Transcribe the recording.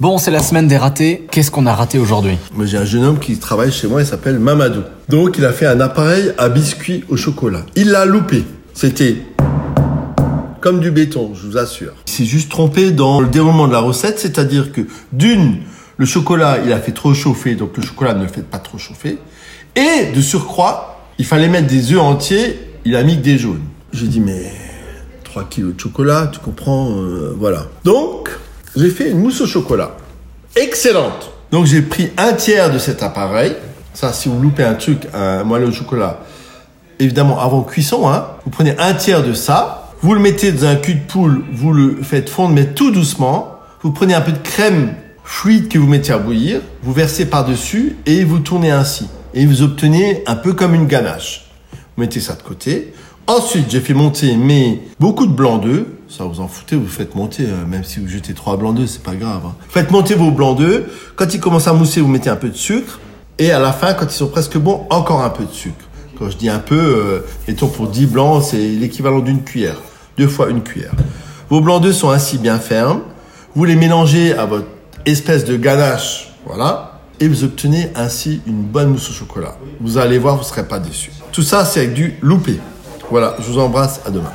Bon, c'est la semaine des ratés. Qu'est-ce qu'on a raté aujourd'hui? J'ai un jeune homme qui travaille chez moi, il s'appelle Mamadou. Donc, il a fait un appareil à biscuits au chocolat. Il l'a loupé. C'était comme du béton, je vous assure. Il s'est juste trompé dans le déroulement de la recette, c'est-à-dire que d'une, le chocolat, il a fait trop chauffer, donc le chocolat ne le fait pas trop chauffer. Et de surcroît, il fallait mettre des œufs entiers, il a mis que des jaunes. J'ai dit, mais 3 kilos de chocolat, tu comprends, euh, voilà. Donc, j'ai fait une mousse au chocolat. Excellente Donc j'ai pris un tiers de cet appareil. Ça, si vous loupez un truc, un moelleux au chocolat, évidemment avant cuisson, hein, vous prenez un tiers de ça, vous le mettez dans un cul de poule, vous le faites fondre, mais tout doucement. Vous prenez un peu de crème fluide que vous mettez à bouillir, vous versez par-dessus et vous tournez ainsi. Et vous obtenez un peu comme une ganache. Mettez ça de côté. Ensuite, j'ai fait monter mes beaucoup de blancs d'œufs. Ça, vous en foutez, vous faites monter, euh, même si vous jetez trois blancs d'œufs, c'est pas grave. hein. Faites monter vos blancs d'œufs. Quand ils commencent à mousser, vous mettez un peu de sucre. Et à la fin, quand ils sont presque bons, encore un peu de sucre. Quand je dis un peu, euh, mettons pour 10 blancs, c'est l'équivalent d'une cuillère. Deux fois une cuillère. Vos blancs d'œufs sont ainsi bien fermes. Vous les mélangez à votre espèce de ganache. Voilà. Et vous obtenez ainsi une bonne mousse au chocolat. Vous allez voir, vous ne serez pas déçus. Tout ça, c'est avec du loupé. Voilà, je vous embrasse, à demain.